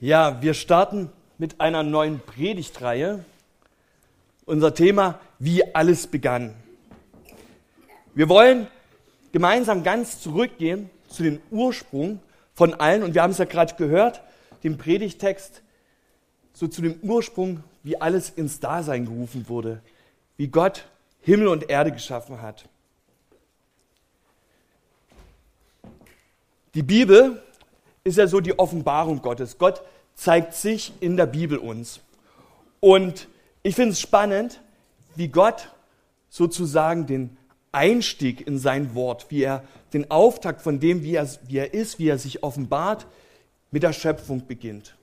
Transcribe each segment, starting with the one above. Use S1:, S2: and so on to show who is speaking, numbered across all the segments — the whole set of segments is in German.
S1: Ja, wir starten mit einer neuen Predigtreihe. Unser Thema, wie alles begann. Wir wollen gemeinsam ganz zurückgehen zu den Ursprung von allen. Und wir haben es ja gerade gehört, den Predigtext, so zu dem Ursprung, wie alles ins Dasein gerufen wurde. Wie Gott Himmel und Erde geschaffen hat. Die Bibel ist ja so die Offenbarung Gottes. Gott zeigt sich in der Bibel uns. Und ich finde es spannend, wie Gott sozusagen den Einstieg in sein Wort, wie er den Auftakt von dem, wie er, wie er ist, wie er sich offenbart, mit der Schöpfung beginnt.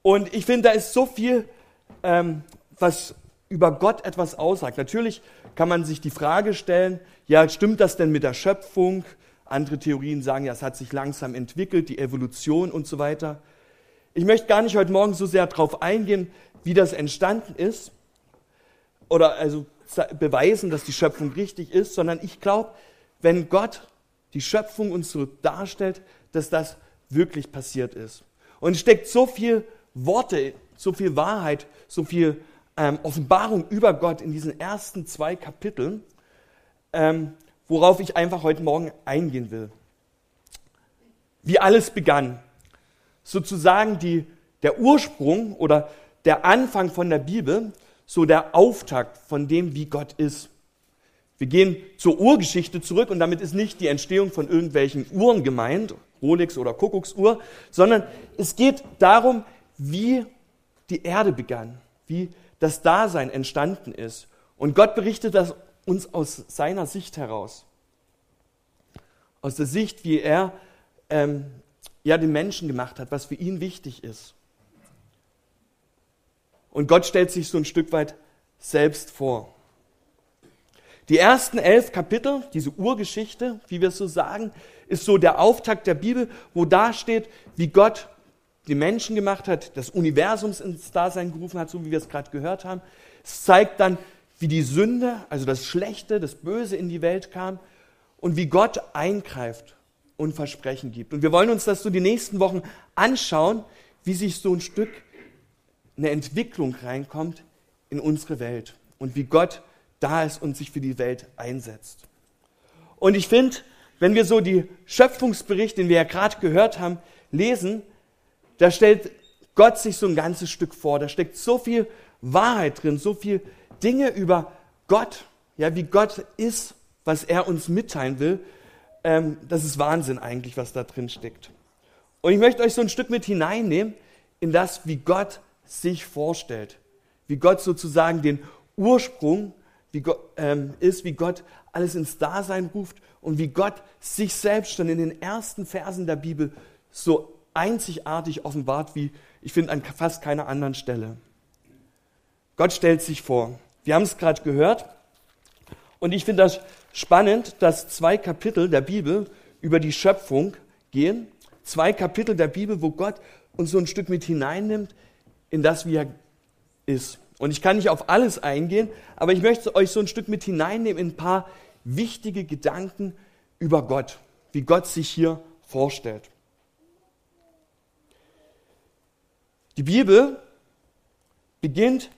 S1: Und ich finde, da ist so viel, ähm, was über Gott etwas aussagt. Natürlich kann man sich die Frage stellen, ja, stimmt das denn mit der Schöpfung? Andere Theorien sagen, ja, es hat sich langsam entwickelt, die Evolution und so weiter. Ich möchte gar nicht heute Morgen so sehr darauf eingehen, wie das entstanden ist oder also beweisen, dass die Schöpfung richtig ist, sondern ich glaube, wenn Gott die Schöpfung uns so darstellt, dass das wirklich passiert ist. Und es steckt so viel Worte, so viel Wahrheit, so viel ähm, Offenbarung über Gott in diesen ersten zwei Kapiteln, ähm, worauf ich einfach heute Morgen eingehen will. Wie alles begann. Sozusagen die, der Ursprung oder der Anfang von der Bibel, so der Auftakt von dem, wie Gott ist. Wir gehen zur Urgeschichte zurück und damit ist nicht die Entstehung von irgendwelchen Uhren gemeint, Rolex oder Kuckucksuhr, sondern es geht darum, wie die Erde begann, wie das Dasein entstanden ist. Und Gott berichtet das uns aus seiner Sicht heraus. Aus der Sicht, wie er ähm, ja den Menschen gemacht hat, was für ihn wichtig ist. Und Gott stellt sich so ein Stück weit selbst vor. Die ersten elf Kapitel, diese Urgeschichte, wie wir es so sagen, ist so der Auftakt der Bibel, wo da steht, wie Gott die Menschen gemacht hat, das Universums ins Dasein gerufen hat, so wie wir es gerade gehört haben. Es zeigt dann, wie die Sünde, also das Schlechte, das Böse in die Welt kam und wie Gott eingreift und Versprechen gibt. Und wir wollen uns das so die nächsten Wochen anschauen, wie sich so ein Stück eine Entwicklung reinkommt in unsere Welt und wie Gott da ist und sich für die Welt einsetzt. Und ich finde, wenn wir so die Schöpfungsbericht, den wir ja gerade gehört haben, lesen, da stellt Gott sich so ein ganzes Stück vor. Da steckt so viel Wahrheit drin, so viel Dinge über Gott, ja, wie Gott ist, was er uns mitteilen will. Ähm, das ist Wahnsinn eigentlich, was da drin steckt. Und ich möchte euch so ein Stück mit hineinnehmen in das, wie Gott sich vorstellt, wie Gott sozusagen den Ursprung wie Gott, ähm, ist, wie Gott alles ins Dasein ruft und wie Gott sich selbst schon in den ersten Versen der Bibel so einzigartig offenbart wie, ich finde, an fast keiner anderen Stelle. Gott stellt sich vor. Wir haben es gerade gehört. Und ich finde das spannend, dass zwei Kapitel der Bibel über die Schöpfung gehen. Zwei Kapitel der Bibel, wo Gott uns so ein Stück mit hineinnimmt in das, wie er ist. Und ich kann nicht auf alles eingehen, aber ich möchte euch so ein Stück mit hineinnehmen in ein paar wichtige Gedanken über Gott, wie Gott sich hier vorstellt. Die Bibel beginnt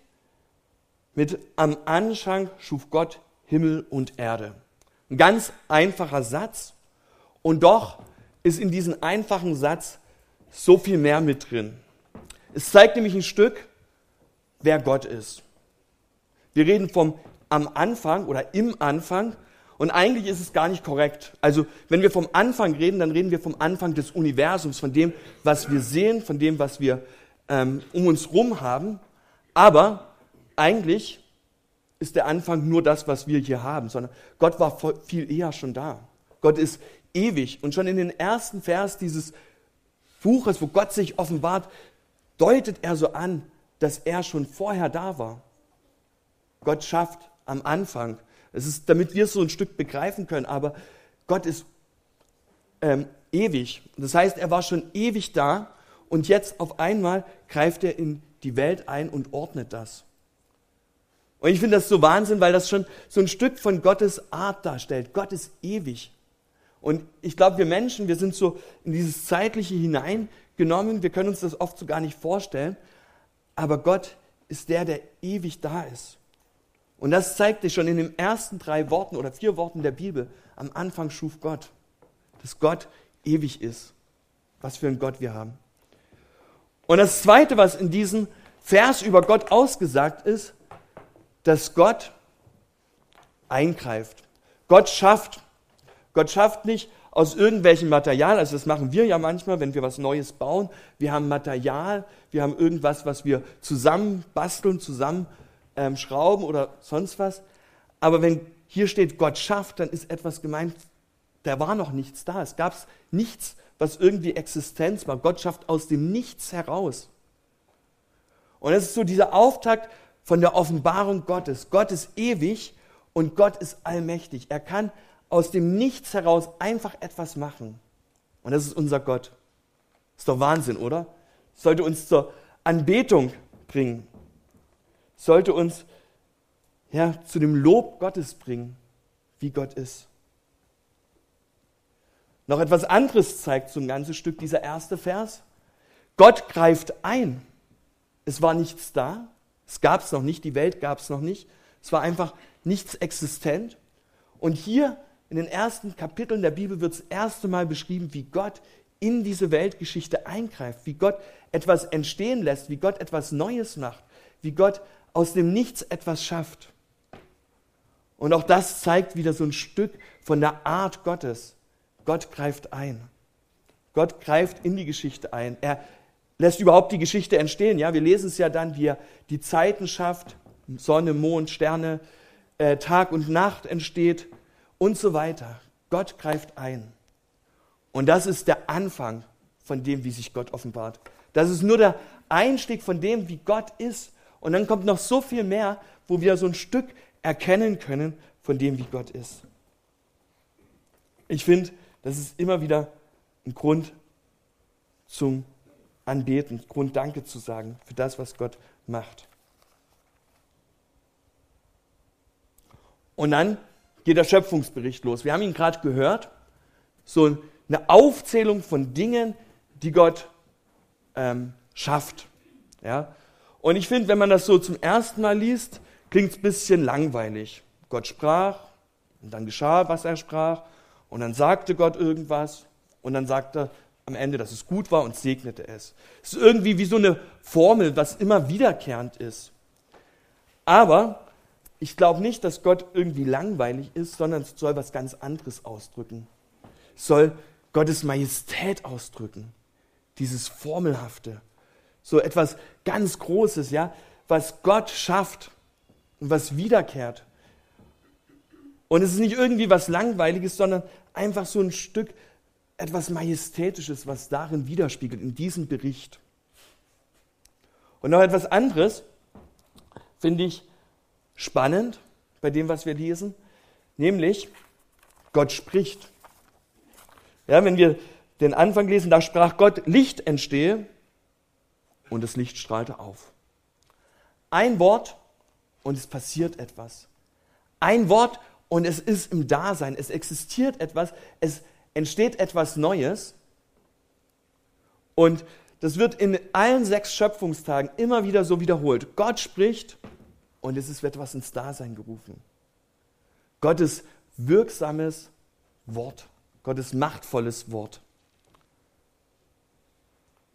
S1: mit am Anfang schuf Gott Himmel und Erde. Ein ganz einfacher Satz und doch ist in diesem einfachen Satz so viel mehr mit drin. Es zeigt nämlich ein Stück, wer Gott ist. Wir reden vom am Anfang oder im Anfang und eigentlich ist es gar nicht korrekt. Also wenn wir vom Anfang reden, dann reden wir vom Anfang des Universums, von dem, was wir sehen, von dem, was wir ähm, um uns herum haben. Aber eigentlich ist der Anfang nur das, was wir hier haben, sondern Gott war viel eher schon da. Gott ist ewig. Und schon in den ersten Vers dieses Buches, wo Gott sich offenbart, deutet er so an, dass er schon vorher da war. Gott schafft am Anfang. Es ist, damit wir es so ein Stück begreifen können, aber Gott ist ähm, ewig. Das heißt, er war schon ewig da und jetzt auf einmal greift er in die Welt ein und ordnet das. Und ich finde das so Wahnsinn, weil das schon so ein Stück von Gottes Art darstellt. Gott ist ewig. Und ich glaube, wir Menschen, wir sind so in dieses Zeitliche hinein genommen. Wir können uns das oft so gar nicht vorstellen. Aber Gott ist der, der ewig da ist. Und das zeigt sich schon in den ersten drei Worten oder vier Worten der Bibel. Am Anfang schuf Gott, dass Gott ewig ist. Was für ein Gott wir haben. Und das Zweite, was in diesem Vers über Gott ausgesagt ist, dass Gott eingreift. Gott schafft. Gott schafft nicht aus irgendwelchem Material, also das machen wir ja manchmal, wenn wir was Neues bauen. Wir haben Material, wir haben irgendwas, was wir zusammen basteln, zusammen ähm, schrauben oder sonst was. Aber wenn hier steht, Gott schafft, dann ist etwas gemeint, da war noch nichts da. Es gab nichts, was irgendwie Existenz war. Gott schafft aus dem Nichts heraus. Und das ist so dieser Auftakt von der Offenbarung Gottes. Gott ist ewig und Gott ist allmächtig. Er kann aus dem Nichts heraus einfach etwas machen. Und das ist unser Gott. Ist doch Wahnsinn, oder? Sollte uns zur Anbetung bringen. Sollte uns ja, zu dem Lob Gottes bringen, wie Gott ist. Noch etwas anderes zeigt so ein ganzes Stück dieser erste Vers. Gott greift ein. Es war nichts da. Es gab es noch nicht. Die Welt gab es noch nicht. Es war einfach nichts existent. Und hier in den ersten Kapiteln der Bibel wird das erste Mal beschrieben, wie Gott in diese Weltgeschichte eingreift, wie Gott etwas entstehen lässt, wie Gott etwas Neues macht, wie Gott aus dem Nichts etwas schafft. Und auch das zeigt wieder so ein Stück von der Art Gottes. Gott greift ein. Gott greift in die Geschichte ein. Er lässt überhaupt die Geschichte entstehen. Ja, wir lesen es ja dann, wie er die Zeiten schafft, Sonne, Mond, Sterne, äh, Tag und Nacht entsteht und so weiter. Gott greift ein. Und das ist der Anfang von dem, wie sich Gott offenbart. Das ist nur der Einstieg von dem, wie Gott ist. Und dann kommt noch so viel mehr, wo wir so ein Stück erkennen können von dem, wie Gott ist. Ich finde, das ist immer wieder ein Grund zum Anbeten, Grund Danke zu sagen für das, was Gott macht. Und dann geht der Schöpfungsbericht los. Wir haben ihn gerade gehört. So eine Aufzählung von Dingen, die Gott ähm, schafft. Ja? Und ich finde, wenn man das so zum ersten Mal liest, klingt es ein bisschen langweilig. Gott sprach und dann geschah, was er sprach und dann sagte Gott irgendwas und dann sagte am Ende, dass es gut war und segnete es. Es ist irgendwie wie so eine Formel, was immer wiederkehrend ist. Aber ich glaube nicht, dass Gott irgendwie langweilig ist, sondern es soll was ganz anderes ausdrücken. Es soll Gottes Majestät ausdrücken. Dieses Formelhafte. So etwas ganz Großes, ja, was Gott schafft und was wiederkehrt. Und es ist nicht irgendwie was Langweiliges, sondern einfach so ein Stück etwas Majestätisches, was darin widerspiegelt, in diesem Bericht. Und noch etwas anderes finde ich spannend bei dem, was wir lesen, nämlich Gott spricht. Ja, wenn wir den Anfang lesen, da sprach Gott, Licht entstehe und das Licht strahlte auf. Ein Wort und es passiert etwas. Ein Wort und es ist im Dasein, es existiert etwas, es entsteht etwas Neues. Und das wird in allen sechs Schöpfungstagen immer wieder so wiederholt. Gott spricht und es wird etwas ins Dasein gerufen. Gottes wirksames Wort, Gottes machtvolles Wort.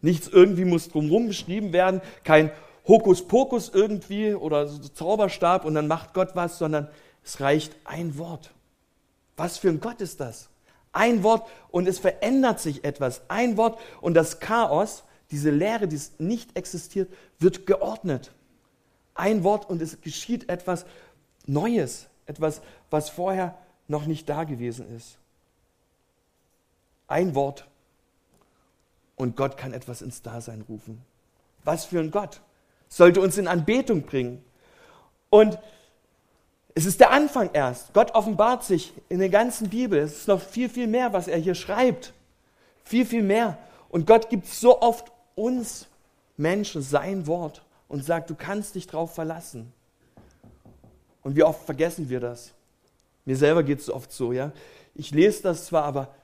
S1: Nichts irgendwie muss drumherum beschrieben werden, kein Hokuspokus irgendwie oder so Zauberstab und dann macht Gott was, sondern es reicht ein Wort. Was für ein Gott ist das? Ein Wort und es verändert sich etwas. Ein Wort und das Chaos, diese Leere, die nicht existiert, wird geordnet ein Wort und es geschieht etwas Neues, etwas, was vorher noch nicht da gewesen ist. Ein Wort und Gott kann etwas ins Dasein rufen. Was für ein Gott sollte uns in Anbetung bringen. Und es ist der Anfang erst. Gott offenbart sich in der ganzen Bibel. Es ist noch viel, viel mehr, was er hier schreibt. Viel, viel mehr. Und Gott gibt so oft uns Menschen sein Wort und sagt, du kannst dich drauf verlassen. Und wie oft vergessen wir das? Mir selber geht es oft so, ja. Ich lese das zwar, aber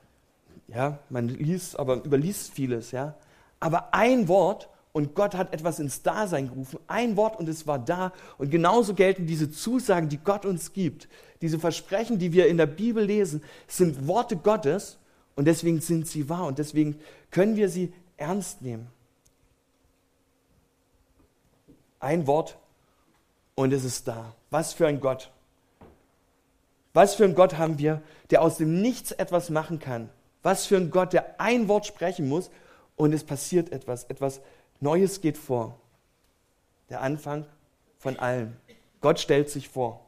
S1: ja, man liest, aber überliest vieles, ja. Aber ein Wort und Gott hat etwas ins Dasein gerufen, ein Wort und es war da. Und genauso gelten diese Zusagen, die Gott uns gibt, diese Versprechen, die wir in der Bibel lesen, sind Worte Gottes und deswegen sind sie wahr und deswegen können wir sie ernst nehmen. Ein Wort und es ist da. Was für ein Gott. Was für ein Gott haben wir, der aus dem Nichts etwas machen kann. Was für ein Gott, der ein Wort sprechen muss und es passiert etwas. Etwas Neues geht vor. Der Anfang von allem. Gott stellt sich vor.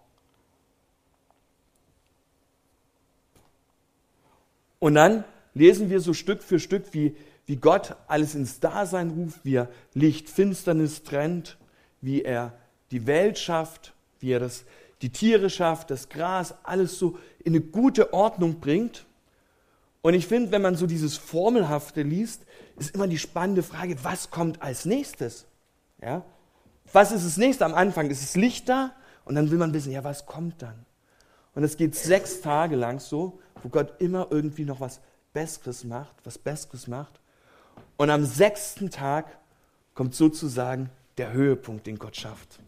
S1: Und dann lesen wir so Stück für Stück, wie, wie Gott alles ins Dasein ruft, wie er Licht, Finsternis trennt, wie er die Welt schafft, wie er das, die Tiere schafft, das Gras, alles so in eine gute Ordnung bringt. Und ich finde, wenn man so dieses Formelhafte liest, ist immer die spannende Frage, was kommt als nächstes? Ja? Was ist das nächste am Anfang? Ist es Licht da? Und dann will man wissen, ja, was kommt dann? Und es geht sechs Tage lang so, wo Gott immer irgendwie noch was Besseres macht, was Besseres macht. Und am sechsten Tag kommt sozusagen der Höhepunkt, den Gott schafft.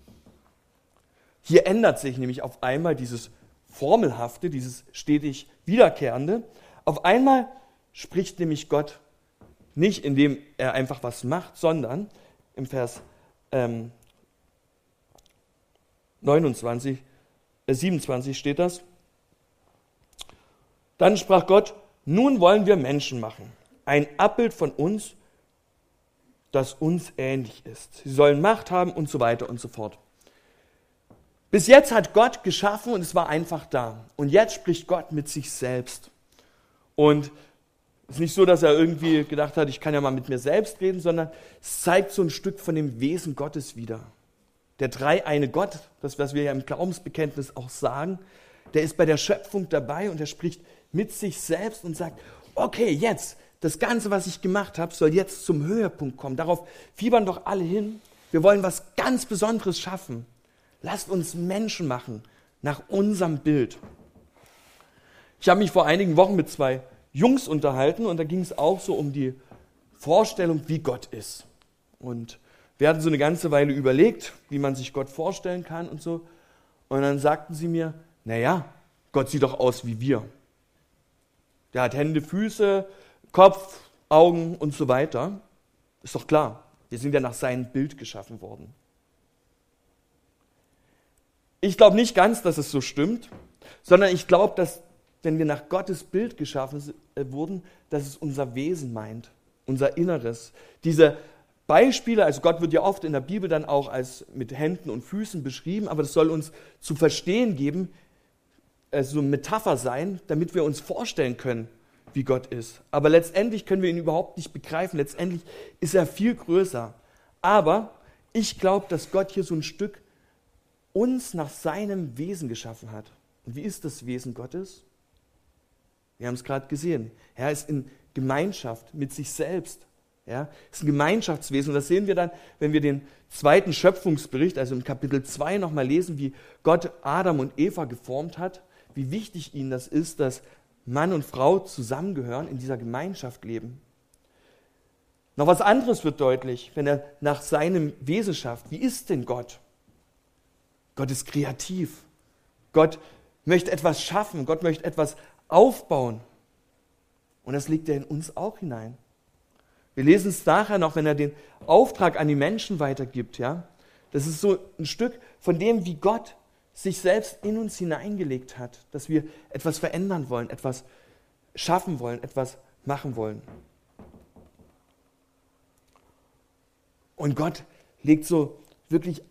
S1: Hier ändert sich nämlich auf einmal dieses Formelhafte, dieses stetig Wiederkehrende. Auf einmal spricht nämlich Gott nicht, indem er einfach was macht, sondern im Vers ähm, 29, äh 27 steht das. Dann sprach Gott, nun wollen wir Menschen machen, ein Abbild von uns, das uns ähnlich ist. Sie sollen Macht haben und so weiter und so fort. Bis jetzt hat Gott geschaffen und es war einfach da. Und jetzt spricht Gott mit sich selbst. Und es ist nicht so, dass er irgendwie gedacht hat, ich kann ja mal mit mir selbst reden, sondern es zeigt so ein Stück von dem Wesen Gottes wieder. Der dreieine Gott, das, was wir ja im Glaubensbekenntnis auch sagen, der ist bei der Schöpfung dabei und er spricht mit sich selbst und sagt, okay, jetzt, das Ganze, was ich gemacht habe, soll jetzt zum Höhepunkt kommen. Darauf fiebern doch alle hin. Wir wollen was ganz Besonderes schaffen. Lasst uns Menschen machen nach unserem Bild. Ich habe mich vor einigen Wochen mit zwei Jungs unterhalten und da ging es auch so um die Vorstellung, wie Gott ist. Und wir hatten so eine ganze Weile überlegt, wie man sich Gott vorstellen kann und so. Und dann sagten sie mir, naja, Gott sieht doch aus wie wir. Der hat Hände, Füße, Kopf, Augen und so weiter. Ist doch klar, wir sind ja nach seinem Bild geschaffen worden. Ich glaube nicht ganz, dass es so stimmt, sondern ich glaube, dass wenn wir nach Gottes Bild geschaffen äh, wurden, dass es unser Wesen meint, unser Inneres. Diese Beispiele, also Gott wird ja oft in der Bibel dann auch als mit Händen und Füßen beschrieben, aber das soll uns zu verstehen geben, so eine Metapher sein, damit wir uns vorstellen können, wie Gott ist. Aber letztendlich können wir ihn überhaupt nicht begreifen. Letztendlich ist er viel größer. Aber ich glaube, dass Gott hier so ein Stück uns nach seinem Wesen geschaffen hat. Und wie ist das Wesen Gottes? Wir haben es gerade gesehen. Er ist in Gemeinschaft mit sich selbst. Ja, ist ein Gemeinschaftswesen. Und das sehen wir dann, wenn wir den zweiten Schöpfungsbericht, also im Kapitel 2 nochmal lesen, wie Gott Adam und Eva geformt hat, wie wichtig ihnen das ist, dass Mann und Frau zusammengehören, in dieser Gemeinschaft leben. Noch was anderes wird deutlich, wenn er nach seinem Wesen schafft. Wie ist denn Gott? Gott ist kreativ. Gott möchte etwas schaffen. Gott möchte etwas aufbauen. Und das liegt er in uns auch hinein. Wir lesen es nachher noch, wenn er den Auftrag an die Menschen weitergibt. Ja? Das ist so ein Stück von dem, wie Gott sich selbst in uns hineingelegt hat, dass wir etwas verändern wollen, etwas schaffen wollen, etwas machen wollen. Und Gott legt so wirklich,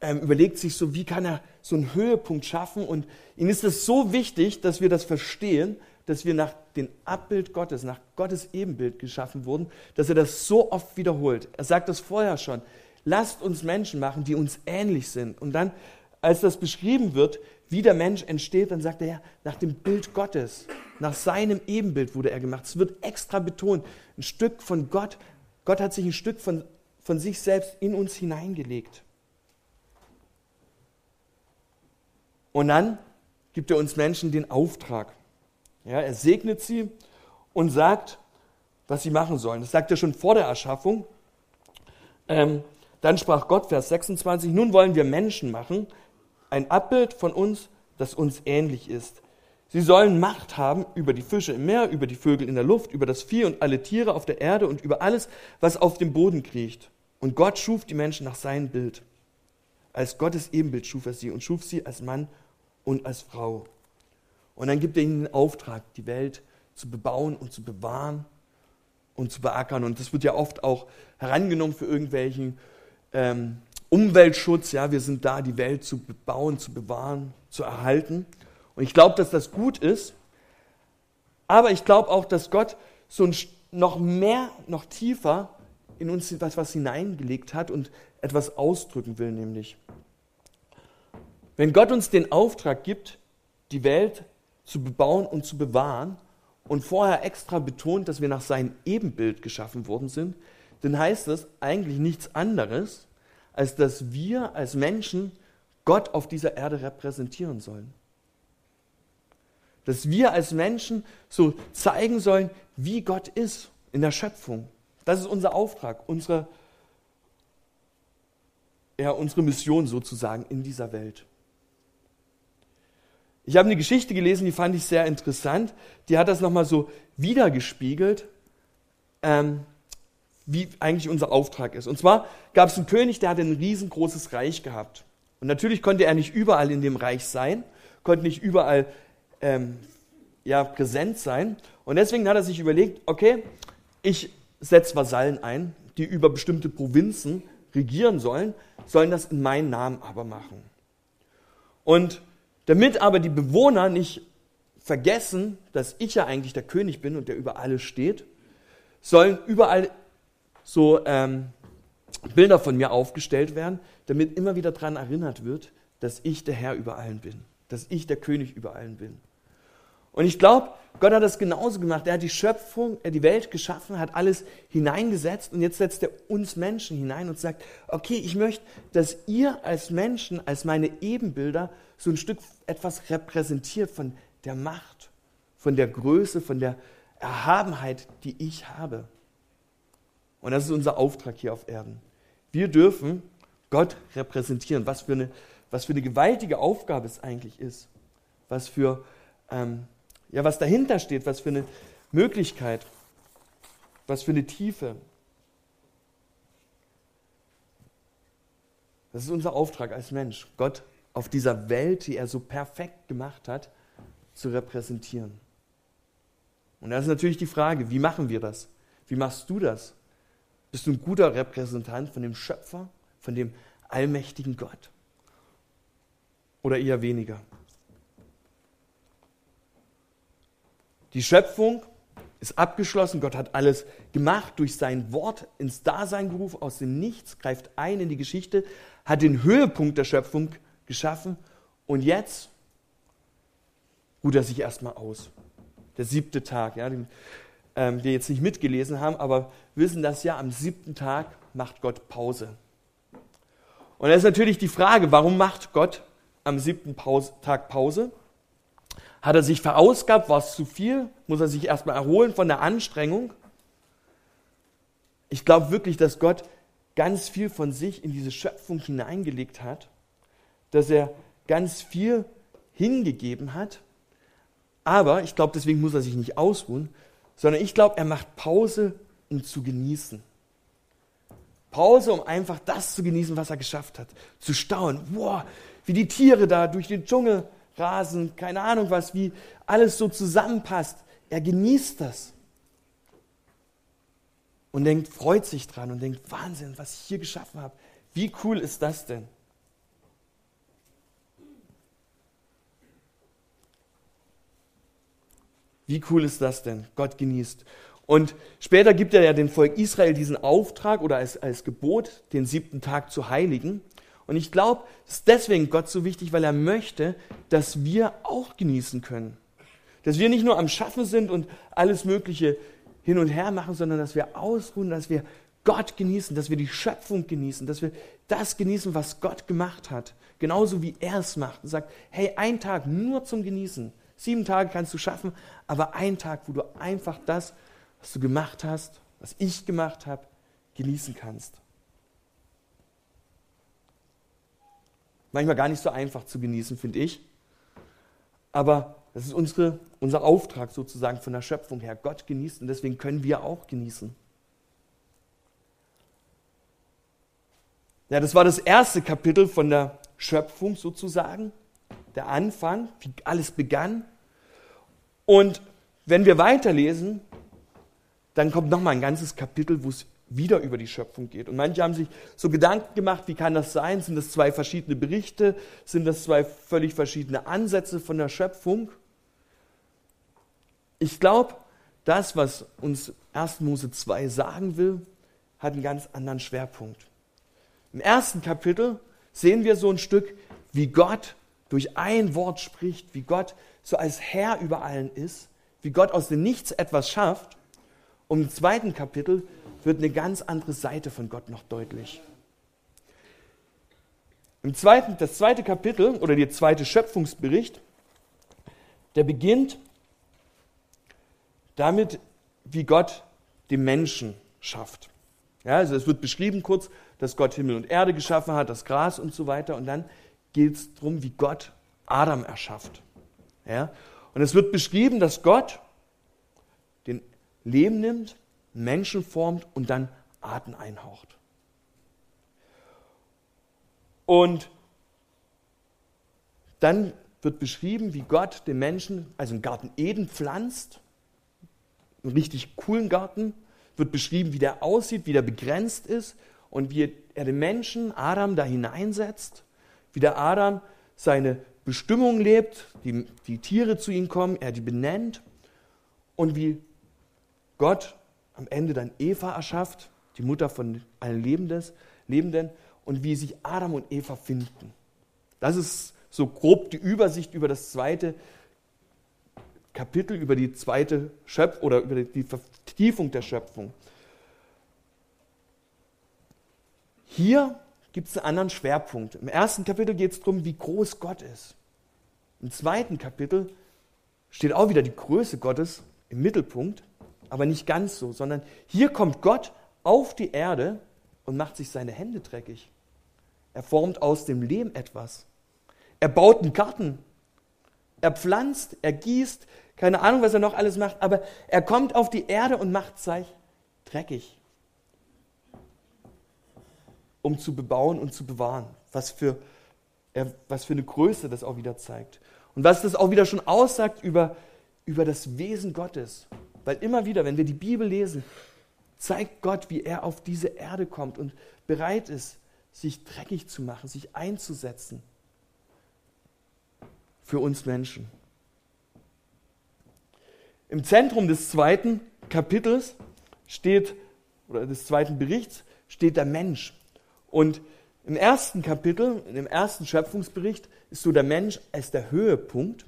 S1: ähm, überlegt sich so, wie kann er so einen Höhepunkt schaffen. Und ihm ist es so wichtig, dass wir das verstehen, dass wir nach dem Abbild Gottes, nach Gottes Ebenbild geschaffen wurden, dass er das so oft wiederholt. Er sagt das vorher schon. Lasst uns Menschen machen, die uns ähnlich sind. Und dann, als das beschrieben wird, wie der Mensch entsteht, dann sagt er ja, nach dem Bild Gottes, nach seinem Ebenbild wurde er gemacht. Es wird extra betont, ein Stück von Gott. Gott hat sich ein Stück von, von sich selbst in uns hineingelegt. Und dann gibt er uns Menschen den Auftrag. Ja, er segnet sie und sagt, was sie machen sollen. Das sagt er schon vor der Erschaffung. Ähm, dann sprach Gott, Vers 26, nun wollen wir Menschen machen, ein Abbild von uns, das uns ähnlich ist. Sie sollen Macht haben über die Fische im Meer, über die Vögel in der Luft, über das Vieh und alle Tiere auf der Erde und über alles, was auf dem Boden kriecht. Und Gott schuf die Menschen nach seinem Bild. Als Gottes Ebenbild schuf er sie und schuf sie als Mann und als Frau. Und dann gibt er ihnen den Auftrag, die Welt zu bebauen und zu bewahren und zu beackern. Und das wird ja oft auch herangenommen für irgendwelchen ähm, Umweltschutz. Ja, wir sind da, die Welt zu bebauen, zu bewahren, zu erhalten. Und ich glaube, dass das gut ist. Aber ich glaube auch, dass Gott so ein, noch mehr, noch tiefer in uns etwas was hineingelegt hat und etwas ausdrücken will, nämlich. Wenn Gott uns den Auftrag gibt, die Welt zu bebauen und zu bewahren und vorher extra betont, dass wir nach seinem Ebenbild geschaffen worden sind, dann heißt das eigentlich nichts anderes, als dass wir als Menschen Gott auf dieser Erde repräsentieren sollen. Dass wir als Menschen so zeigen sollen, wie Gott ist in der Schöpfung. Das ist unser Auftrag, unsere, ja, unsere Mission sozusagen in dieser Welt. Ich habe eine Geschichte gelesen, die fand ich sehr interessant. Die hat das nochmal so wiedergespiegelt, ähm, wie eigentlich unser Auftrag ist. Und zwar gab es einen König, der hatte ein riesengroßes Reich gehabt. Und natürlich konnte er nicht überall in dem Reich sein, konnte nicht überall ähm, ja, präsent sein. Und deswegen hat er sich überlegt, okay, ich setze Vasallen ein, die über bestimmte Provinzen regieren sollen, sollen das in meinen Namen aber machen. Und damit aber die Bewohner nicht vergessen, dass ich ja eigentlich der König bin und der über alles steht, sollen überall so ähm, Bilder von mir aufgestellt werden, damit immer wieder daran erinnert wird, dass ich der Herr über allen bin, dass ich der König über allen bin. Und ich glaube, Gott hat das genauso gemacht. Er hat die Schöpfung, er die Welt geschaffen, hat alles hineingesetzt und jetzt setzt er uns Menschen hinein und sagt, okay, ich möchte, dass ihr als Menschen, als meine Ebenbilder so ein Stück etwas repräsentiert von der Macht, von der Größe, von der Erhabenheit, die ich habe. Und das ist unser Auftrag hier auf Erden. Wir dürfen Gott repräsentieren. Was für eine, was für eine gewaltige Aufgabe es eigentlich ist. Was für ähm, ja, was dahinter steht, was für eine Möglichkeit, was für eine Tiefe. Das ist unser Auftrag als Mensch, Gott auf dieser Welt, die er so perfekt gemacht hat, zu repräsentieren. Und da ist natürlich die Frage, wie machen wir das? Wie machst du das? Bist du ein guter Repräsentant von dem Schöpfer, von dem allmächtigen Gott? Oder eher weniger? Die Schöpfung ist abgeschlossen. Gott hat alles gemacht, durch sein Wort ins Dasein gerufen, aus dem Nichts, greift ein in die Geschichte, hat den Höhepunkt der Schöpfung geschaffen und jetzt ruht er sich erstmal aus. Der siebte Tag, ja, den ähm, wir jetzt nicht mitgelesen haben, aber wissen das ja, am siebten Tag macht Gott Pause. Und da ist natürlich die Frage, warum macht Gott am siebten Pause, Tag Pause? Hat er sich verausgabt? War es zu viel? Muss er sich erstmal erholen von der Anstrengung? Ich glaube wirklich, dass Gott ganz viel von sich in diese Schöpfung hineingelegt hat, dass er ganz viel hingegeben hat. Aber ich glaube, deswegen muss er sich nicht ausruhen, sondern ich glaube, er macht Pause, um zu genießen. Pause, um einfach das zu genießen, was er geschafft hat. Zu staunen. Wow, wie die Tiere da durch den Dschungel Rasen, keine Ahnung was, wie alles so zusammenpasst. Er genießt das. Und denkt, freut sich dran und denkt, Wahnsinn, was ich hier geschaffen habe. Wie cool ist das denn? Wie cool ist das denn? Gott genießt. Und später gibt er ja dem Volk Israel diesen Auftrag oder als, als Gebot, den siebten Tag zu heiligen. Und ich glaube, es ist deswegen Gott so wichtig, weil er möchte, dass wir auch genießen können. Dass wir nicht nur am Schaffen sind und alles Mögliche hin und her machen, sondern dass wir ausruhen, dass wir Gott genießen, dass wir die Schöpfung genießen, dass wir das genießen, was Gott gemacht hat. Genauso wie er es macht und sagt, hey, ein Tag nur zum Genießen. Sieben Tage kannst du schaffen, aber ein Tag, wo du einfach das, was du gemacht hast, was ich gemacht habe, genießen kannst. Manchmal gar nicht so einfach zu genießen, finde ich. Aber das ist unsere, unser Auftrag sozusagen von der Schöpfung her. Gott genießt und deswegen können wir auch genießen. Ja, das war das erste Kapitel von der Schöpfung sozusagen, der Anfang, wie alles begann. Und wenn wir weiterlesen, dann kommt nochmal ein ganzes Kapitel, wo es wieder über die Schöpfung geht. Und manche haben sich so Gedanken gemacht, wie kann das sein? Sind das zwei verschiedene Berichte? Sind das zwei völlig verschiedene Ansätze von der Schöpfung? Ich glaube, das, was uns 1. Mose 2 sagen will, hat einen ganz anderen Schwerpunkt. Im ersten Kapitel sehen wir so ein Stück, wie Gott durch ein Wort spricht, wie Gott so als Herr über allen ist, wie Gott aus dem Nichts etwas schafft. Und im zweiten Kapitel wird eine ganz andere Seite von Gott noch deutlich. Im zweiten, das zweite Kapitel oder der zweite Schöpfungsbericht, der beginnt damit, wie Gott den Menschen schafft. Ja, also es wird beschrieben kurz, dass Gott Himmel und Erde geschaffen hat, das Gras und so weiter. Und dann geht es darum, wie Gott Adam erschafft. Ja? Und es wird beschrieben, dass Gott den Leben nimmt, Menschen formt und dann Atem einhaucht. Und dann wird beschrieben, wie Gott den Menschen, also einen Garten Eden pflanzt, einen richtig coolen Garten, wird beschrieben, wie der aussieht, wie der begrenzt ist und wie er den Menschen, Adam, da hineinsetzt, wie der Adam seine Bestimmung lebt, die, die Tiere zu ihm kommen, er die benennt und wie Gott am Ende dann Eva erschafft, die Mutter von allen Lebenden, und wie sich Adam und Eva finden. Das ist so grob die Übersicht über das zweite Kapitel, über die zweite Schöpfung oder über die Vertiefung der Schöpfung. Hier gibt es einen anderen Schwerpunkt. Im ersten Kapitel geht es darum, wie groß Gott ist. Im zweiten Kapitel steht auch wieder die Größe Gottes im Mittelpunkt, aber nicht ganz so, sondern hier kommt Gott auf die Erde und macht sich seine Hände dreckig. Er formt aus dem Lehm etwas. Er baut einen Garten. Er pflanzt, er gießt, keine Ahnung, was er noch alles macht, aber er kommt auf die Erde und macht sich dreckig um zu bebauen und zu bewahren. Was für, was für eine Größe das auch wieder zeigt. Und was das auch wieder schon aussagt über, über das Wesen Gottes. Weil immer wieder, wenn wir die Bibel lesen, zeigt Gott, wie er auf diese Erde kommt und bereit ist, sich dreckig zu machen, sich einzusetzen für uns Menschen. Im Zentrum des zweiten Kapitels steht, oder des zweiten Berichts, steht der Mensch. Und im ersten Kapitel, im ersten Schöpfungsbericht, ist so der Mensch als der Höhepunkt.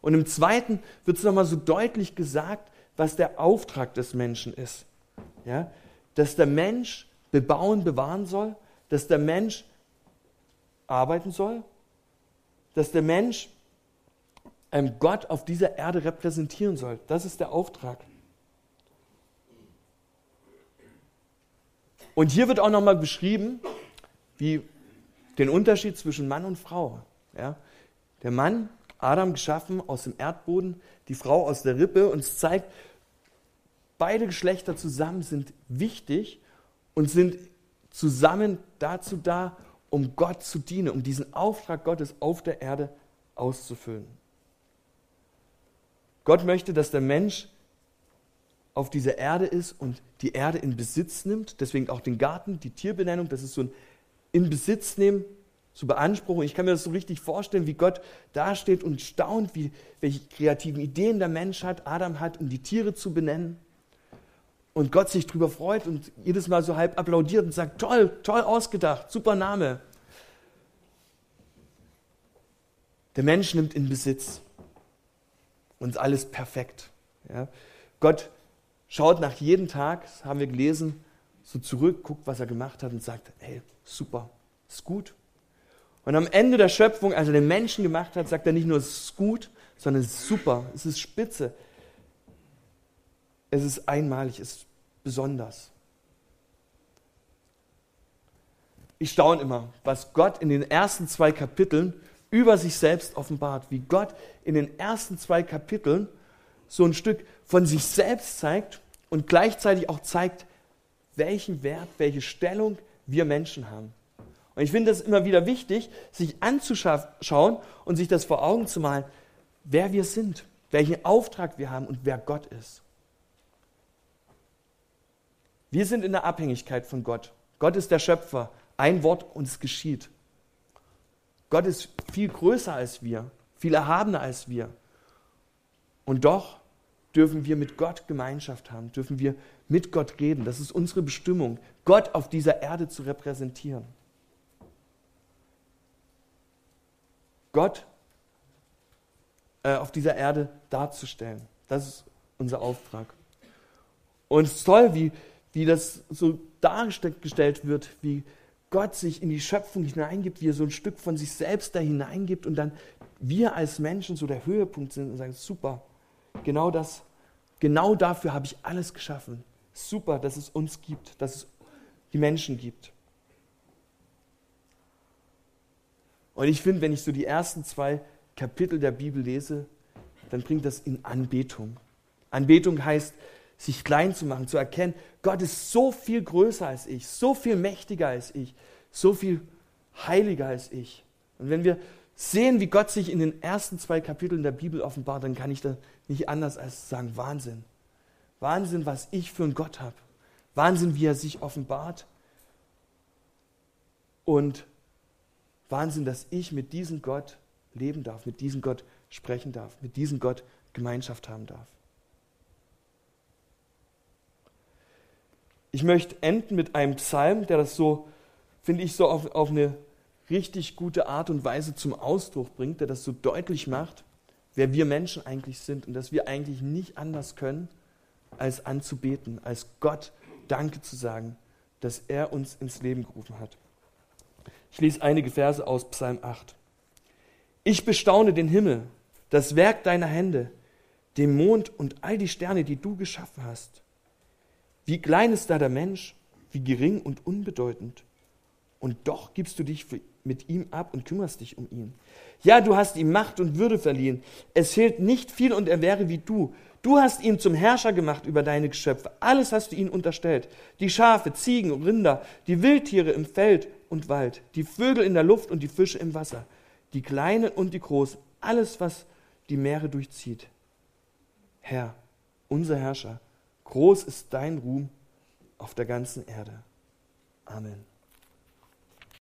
S1: Und im zweiten wird es nochmal so deutlich gesagt, was der Auftrag des Menschen ist. Ja? Dass der Mensch bebauen, bewahren soll, dass der Mensch arbeiten soll, dass der Mensch ähm, Gott auf dieser Erde repräsentieren soll. Das ist der Auftrag. Und hier wird auch nochmal beschrieben, wie den Unterschied zwischen Mann und Frau. Ja? Der Mann, Adam geschaffen aus dem Erdboden, die Frau aus der Rippe. Und es zeigt, beide Geschlechter zusammen sind wichtig und sind zusammen dazu da, um Gott zu dienen, um diesen Auftrag Gottes auf der Erde auszufüllen. Gott möchte, dass der Mensch auf dieser Erde ist und die Erde in Besitz nimmt, deswegen auch den Garten, die Tierbenennung, das ist so ein in Besitz nehmen, zu beanspruchen. Ich kann mir das so richtig vorstellen, wie Gott dasteht und staunt, wie, welche kreativen Ideen der Mensch hat, Adam hat, um die Tiere zu benennen. Und Gott sich darüber freut und jedes Mal so halb applaudiert und sagt, toll, toll ausgedacht, super Name. Der Mensch nimmt in Besitz und alles perfekt. Ja? Gott schaut nach jedem Tag, das haben wir gelesen, so zurück, guckt, was er gemacht hat und sagt, hey, super, ist gut. Und am Ende der Schöpfung, als er den Menschen gemacht hat, sagt er nicht nur, es ist gut, sondern es ist super, es ist spitze. Es ist einmalig, es ist besonders. Ich staune immer, was Gott in den ersten zwei Kapiteln über sich selbst offenbart, wie Gott in den ersten zwei Kapiteln so ein Stück von sich selbst zeigt und gleichzeitig auch zeigt, welchen Wert, welche Stellung wir Menschen haben. Und ich finde es immer wieder wichtig, sich anzuschauen und sich das vor Augen zu malen, wer wir sind, welchen Auftrag wir haben und wer Gott ist. Wir sind in der Abhängigkeit von Gott. Gott ist der Schöpfer. Ein Wort und es geschieht. Gott ist viel größer als wir, viel erhabener als wir. Und doch dürfen wir mit Gott Gemeinschaft haben, dürfen wir mit Gott reden. Das ist unsere Bestimmung, Gott auf dieser Erde zu repräsentieren. Gott äh, auf dieser Erde darzustellen. Das ist unser Auftrag. Und es ist toll, wie, wie das so dargestellt wird, wie Gott sich in die Schöpfung hineingibt, wie er so ein Stück von sich selbst da hineingibt und dann wir als Menschen so der Höhepunkt sind und sagen, super, genau das, genau dafür habe ich alles geschaffen. Super, dass es uns gibt, dass es die Menschen gibt. Und ich finde, wenn ich so die ersten zwei Kapitel der Bibel lese, dann bringt das in Anbetung. Anbetung heißt, sich klein zu machen, zu erkennen, Gott ist so viel größer als ich, so viel mächtiger als ich, so viel heiliger als ich. Und wenn wir sehen, wie Gott sich in den ersten zwei Kapiteln der Bibel offenbart, dann kann ich da nicht anders als sagen, Wahnsinn. Wahnsinn, was ich für einen Gott habe. Wahnsinn, wie er sich offenbart. Und Wahnsinn, dass ich mit diesem Gott leben darf, mit diesem Gott sprechen darf, mit diesem Gott Gemeinschaft haben darf. Ich möchte enden mit einem Psalm, der das so, finde ich, so auf, auf eine richtig gute Art und Weise zum Ausdruck bringt, der das so deutlich macht, wer wir Menschen eigentlich sind und dass wir eigentlich nicht anders können, als anzubeten, als Gott Danke zu sagen, dass er uns ins Leben gerufen hat. Ich lese einige Verse aus Psalm 8. Ich bestaune den Himmel, das Werk deiner Hände, den Mond und all die Sterne, die du geschaffen hast. Wie klein ist da der Mensch, wie gering und unbedeutend. Und doch gibst du dich mit ihm ab und kümmerst dich um ihn. Ja, du hast ihm Macht und Würde verliehen. Es fehlt nicht viel und er wäre wie du. Du hast ihn zum Herrscher gemacht über deine Geschöpfe. Alles hast du ihm unterstellt. Die Schafe, Ziegen, Rinder, die Wildtiere im Feld und Wald, die Vögel in der Luft und die Fische im Wasser, die Kleinen und die Großen, alles, was die Meere durchzieht. Herr, unser Herrscher, groß ist dein Ruhm auf der ganzen Erde. Amen.